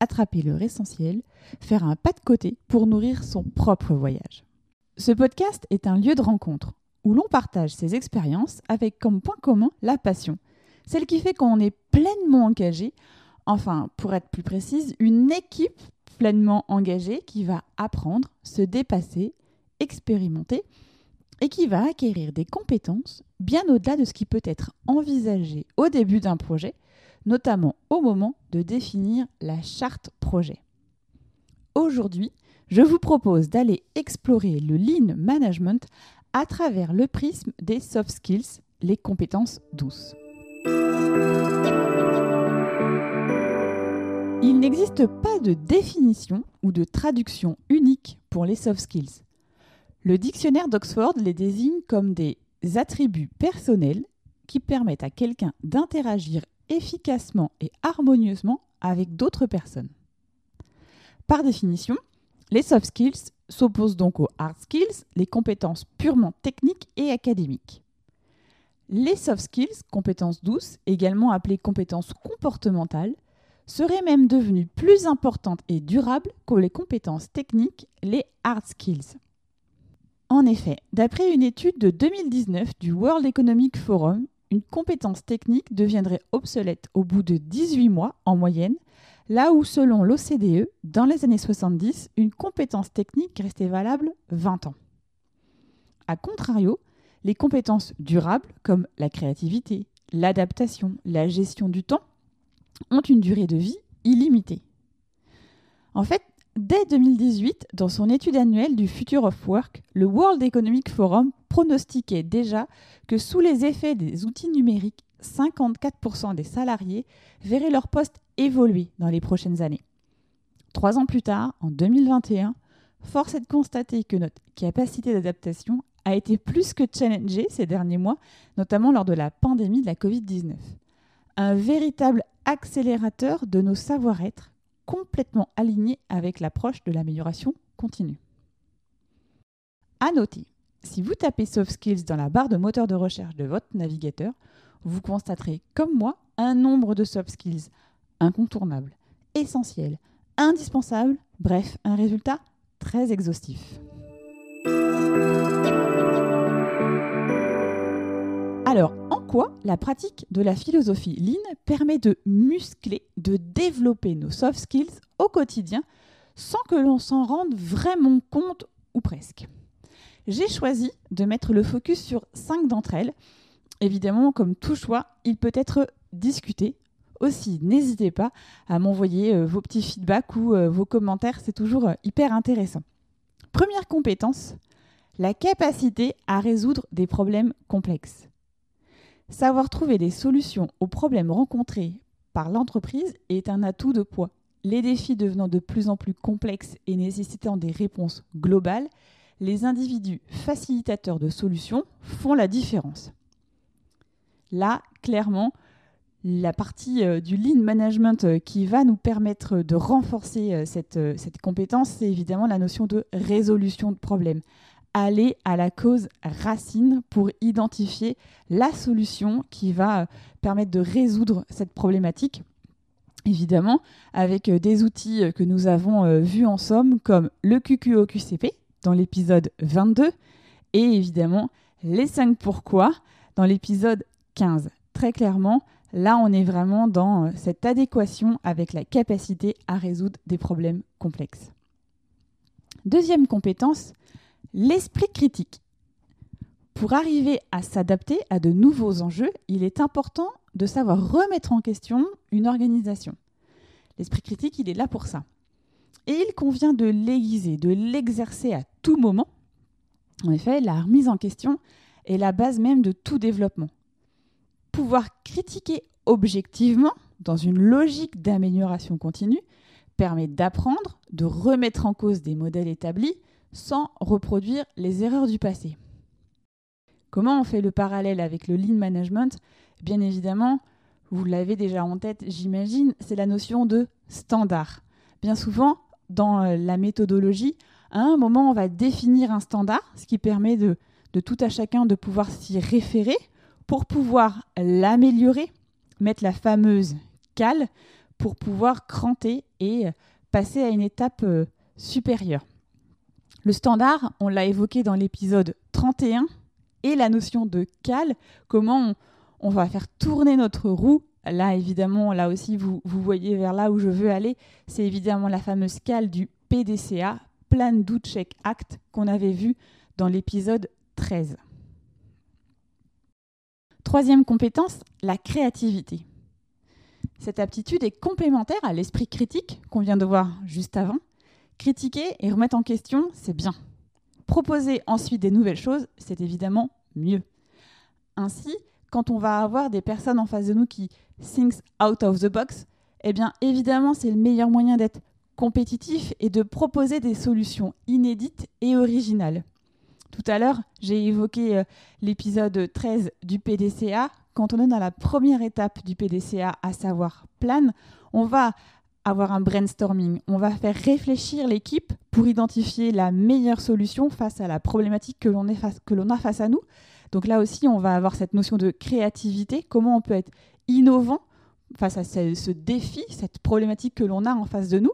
attraper leur essentiel, faire un pas de côté pour nourrir son propre voyage. Ce podcast est un lieu de rencontre où l'on partage ses expériences avec comme point commun la passion, celle qui fait qu'on est pleinement engagé, enfin pour être plus précise, une équipe pleinement engagée qui va apprendre, se dépasser, expérimenter et qui va acquérir des compétences bien au-delà de ce qui peut être envisagé au début d'un projet, notamment au moment de définir la charte projet. Aujourd'hui, je vous propose d'aller explorer le lean management à travers le prisme des soft skills, les compétences douces. Il n'existe pas de définition ou de traduction unique pour les soft skills. Le dictionnaire d'Oxford les désigne comme des attributs personnels qui permettent à quelqu'un d'interagir efficacement et harmonieusement avec d'autres personnes. Par définition, les soft skills s'opposent donc aux hard skills, les compétences purement techniques et académiques. Les soft skills, compétences douces, également appelées compétences comportementales, seraient même devenues plus importantes et durables que les compétences techniques, les hard skills. En effet, d'après une étude de 2019 du World Economic Forum, une compétence technique deviendrait obsolète au bout de 18 mois en moyenne là où selon l'OCDE, dans les années 70, une compétence technique restait valable 20 ans. A contrario, les compétences durables, comme la créativité, l'adaptation, la gestion du temps, ont une durée de vie illimitée. En fait, dès 2018, dans son étude annuelle du Future of Work, le World Economic Forum pronostiquait déjà que sous les effets des outils numériques, 54% des salariés verraient leur poste évoluer dans les prochaines années. Trois ans plus tard, en 2021, force est de constater que notre capacité d'adaptation a été plus que challengée ces derniers mois, notamment lors de la pandémie de la Covid-19. Un véritable accélérateur de nos savoir-être, complètement aligné avec l'approche de l'amélioration continue. À noter, si vous tapez Soft Skills dans la barre de moteur de recherche de votre navigateur, vous constaterez, comme moi, un nombre de soft skills incontournables, essentiels, indispensables, bref, un résultat très exhaustif. Alors, en quoi la pratique de la philosophie Lean permet de muscler, de développer nos soft skills au quotidien sans que l'on s'en rende vraiment compte ou presque? J'ai choisi de mettre le focus sur cinq d'entre elles Évidemment, comme tout choix, il peut être discuté. Aussi, n'hésitez pas à m'envoyer euh, vos petits feedbacks ou euh, vos commentaires, c'est toujours euh, hyper intéressant. Première compétence, la capacité à résoudre des problèmes complexes. Savoir trouver des solutions aux problèmes rencontrés par l'entreprise est un atout de poids. Les défis devenant de plus en plus complexes et nécessitant des réponses globales, les individus facilitateurs de solutions font la différence. Là, clairement, la partie euh, du lean management euh, qui va nous permettre de renforcer euh, cette, compétence, c'est évidemment la notion de résolution de problèmes. Aller à la cause racine pour identifier la solution qui va permettre de résoudre cette problématique. Évidemment, avec des outils que nous avons vus en somme, comme le QQOQCP dans l'épisode 22, et évidemment les 5 pourquoi dans l'épisode 15. Très clairement, là, on est vraiment dans euh, cette adéquation avec la capacité à résoudre des problèmes complexes. Deuxième compétence, l'esprit critique. Pour arriver à s'adapter à de nouveaux enjeux, il est important de savoir remettre en question une organisation. L'esprit critique, il est là pour ça. Et il convient de l'aiguiser, de l'exercer à tout moment. En effet, la remise en question est la base même de tout développement pouvoir critiquer objectivement, dans une logique d'amélioration continue, permet d'apprendre, de remettre en cause des modèles établis sans reproduire les erreurs du passé. Comment on fait le parallèle avec le lean management? Bien évidemment, vous l'avez déjà en tête, j'imagine, c'est la notion de standard. Bien souvent, dans euh, la méthodologie, à un moment, on va définir un standard, ce qui permet de, tout à chacun de pouvoir s'y référer pour pouvoir l'améliorer, mettre la fameuse cale pour pouvoir cranter et passer à une étape euh, supérieure. Le standard, on l'a évoqué dans l'épisode 31, et la notion de cale, comment on, va faire tourner notre roue. Là, évidemment, là aussi, vous voyez vers là où je veux aller. C'est évidemment la fameuse cale du PDCA, Plan Do Check Act, qu'on avait vu dans l'épisode 13. Troisième compétence, la créativité. Cette aptitude est complémentaire à l'esprit critique qu'on vient de voir juste avant. Critiquer et remettre en question, c'est bien. Proposer ensuite des nouvelles choses, c'est évidemment mieux. Ainsi, quand on va avoir des personnes en face de nous qui think out of the box, eh bien évidemment, c'est le meilleur moyen d'être compétitif et de proposer des solutions inédites et originales. Tout à l'heure, j'ai évoqué euh, l'épisode 13 du PDCA. Quand on est dans la première étape du PDCA, à savoir plan, on va avoir un brainstorming. On va faire réfléchir l'équipe pour identifier la meilleure solution face à la problématique que l'on a face à nous. Donc là aussi, on va avoir cette notion de créativité, comment on peut être innovant face à ce défi, cette problématique que l'on a en face de nous.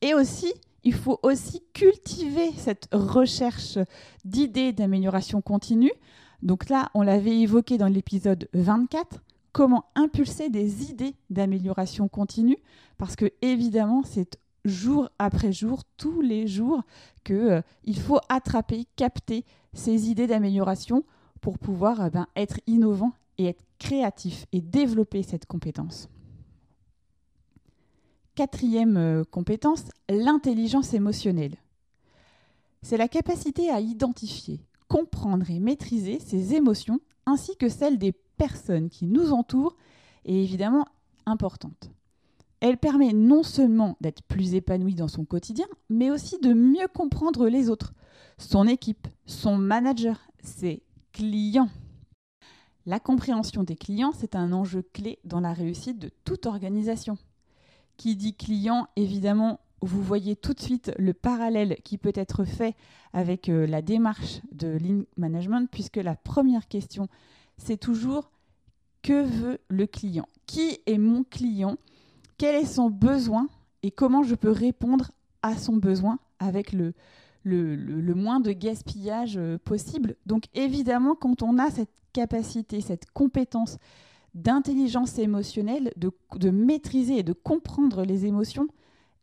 Et aussi, il faut aussi cultiver cette recherche d'idées d'amélioration continue. Donc là, on l'avait évoqué dans l'épisode 24, comment impulser des idées d'amélioration continue, parce que évidemment, c'est jour après jour, tous les jours, qu'il euh, faut attraper, capter ces idées d'amélioration pour pouvoir euh, ben, être innovant et être créatif et développer cette compétence. Quatrième euh, compétence, l'intelligence émotionnelle. C'est la capacité à identifier, comprendre et maîtriser ses émotions ainsi que celles des personnes qui nous entourent est évidemment importante. Elle permet non seulement d'être plus épanouie dans son quotidien, mais aussi de mieux comprendre les autres, son équipe, son manager, ses clients. La compréhension des clients, c'est un enjeu clé dans la réussite de toute organisation. Qui dit client, évidemment, vous voyez tout de suite le parallèle qui peut être fait avec euh, la démarche de Lean Management, puisque la première question, c'est toujours que veut le client? Qui est mon client? Quel est son besoin? Et comment je peux répondre à son besoin avec le, moins de gaspillage euh, possible? Donc évidemment, quand on a cette capacité, cette compétence d'intelligence émotionnelle, de, maîtriser et de comprendre les émotions,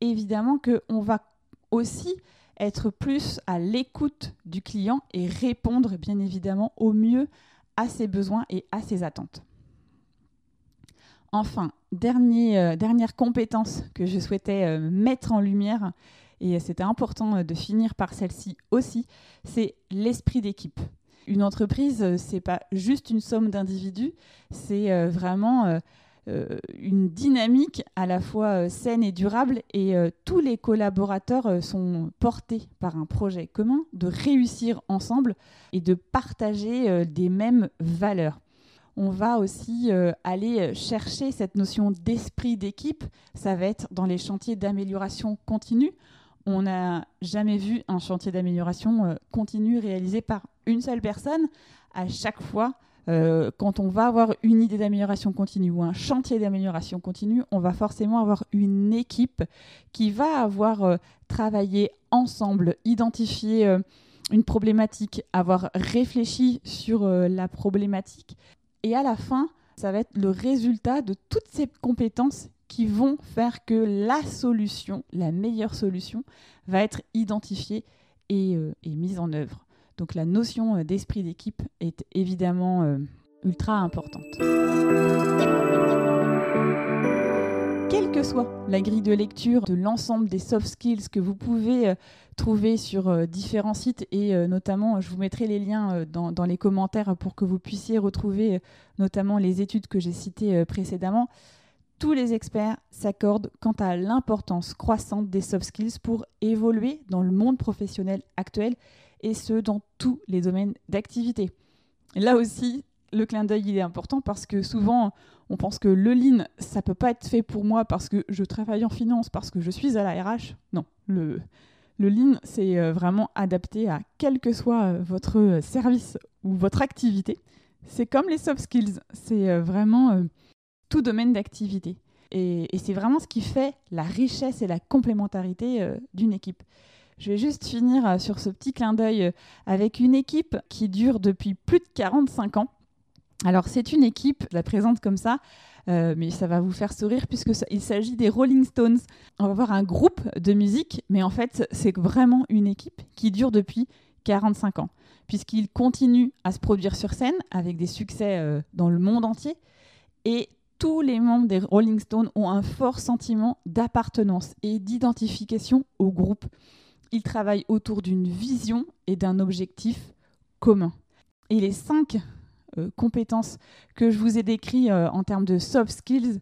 évidemment qu'on va aussi être plus à l'écoute du client et répondre bien évidemment au mieux à ses besoins et à ses attentes. Enfin, euh, dernière compétence que je souhaitais euh, mettre en lumière, et c'était important euh, de finir par celle-ci aussi, c'est l'esprit d'équipe. Une entreprise, euh, c'est pas juste une somme d'individus, c'est euh, vraiment euh, une dynamique à la fois saine et durable et tous les collaborateurs sont portés par un projet commun de réussir ensemble et de partager des mêmes valeurs. On va aussi aller chercher cette notion d'esprit d'équipe, ça va être dans les chantiers d'amélioration continue on n'a jamais vu un chantier d'amélioration euh, continu réalisé par une seule personne. À chaque fois, euh, quand on va avoir une idée d'amélioration continue ou un chantier d'amélioration continue, on va forcément avoir une équipe qui va avoir euh, travaillé ensemble, identifié une problématique, avoir réfléchi sur la problématique. Et à la fin, ça va être le résultat de toutes ces compétences qui vont faire que la solution, la meilleure solution, va être identifiée et, euh, mise en œuvre. Donc la notion euh, d'esprit d'équipe est évidemment euh, ultra importante. Quelle que soit la grille de lecture de l'ensemble des soft skills que vous pouvez trouver sur différents sites et notamment je vous mettrai les liens dans, dans, les commentaires pour que vous puissiez retrouver notamment les études que j'ai citées précédemment tous les experts s'accordent quant à l'importance croissante des soft skills pour évoluer dans le monde professionnel actuel et ce dans tous les domaines d'activité. Là aussi, le clin d'œil il est important parce que souvent on pense que le lean ça peut pas être fait pour moi parce que je travaille en finance parce que je suis à la RH. Non, le le lean c'est euh, vraiment adapté à quel que soit euh, votre service ou votre activité. C'est comme les soft skills, c'est euh, vraiment tout domaine d'activité. Et, c'est vraiment ce qui fait la richesse et la complémentarité euh, d'une équipe. Je vais juste finir euh, sur ce petit clin d'œil euh, avec une équipe qui dure depuis plus de 45 ans. Alors c'est une équipe, je la présente comme ça, mais ça va vous faire sourire puisqu'il s'agit des Rolling Stones. On va voir un groupe de musique, mais en fait c'est vraiment une équipe qui dure depuis 45 ans, puisqu'ils continuent à se produire sur scène avec des succès dans le monde entier. Et tous les membres des Rolling Stones ont un fort sentiment d'appartenance et d'identification au groupe. Ils travaillent autour d'une vision et d'un objectif commun. Et les cinq euh, compétences que je vous ai décrites euh, en termes de soft skills,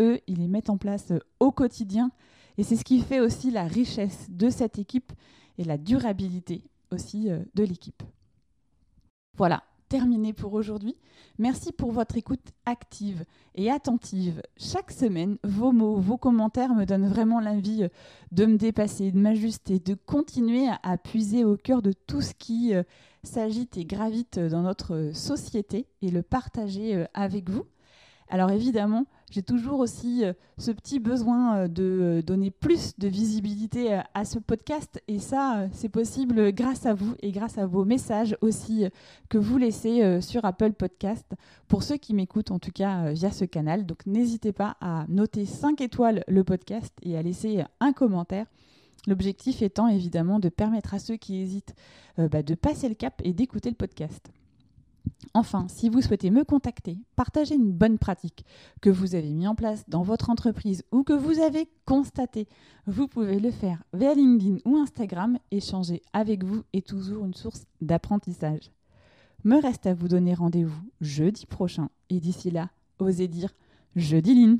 eux, ils les mettent en place euh, au quotidien. Et c'est ce qui fait aussi la richesse de cette équipe et la durabilité aussi de l'équipe. Voilà, terminé pour aujourd'hui. Merci pour votre écoute active et attentive. Chaque semaine, vos mots, vos commentaires me donnent vraiment l'envie euh, de me dépasser, de m'ajuster, de continuer à, puiser au cœur de tout ce qui euh, s'agite et gravite dans notre société et le partager euh, avec vous. Alors évidemment, j'ai toujours aussi euh, ce petit besoin euh, de euh, donner plus de visibilité à ce podcast et ça, c'est possible grâce à vous et grâce à vos messages aussi que vous laissez sur Apple Podcast pour ceux qui m'écoutent en tout cas via ce canal. Donc n'hésitez pas à noter 5 étoiles le podcast et à laisser un commentaire. L'objectif étant évidemment de permettre à ceux qui hésitent bah, de passer le cap et d'écouter le podcast. Enfin, si vous souhaitez me contacter, partager une bonne pratique que vous avez mis en place dans votre entreprise ou que vous avez constaté, vous pouvez le faire via LinkedIn ou Instagram. Échanger avec vous est toujours une source d'apprentissage. Me reste à vous donner rendez-vous jeudi prochain et d'ici là, osez dire jeudi Line.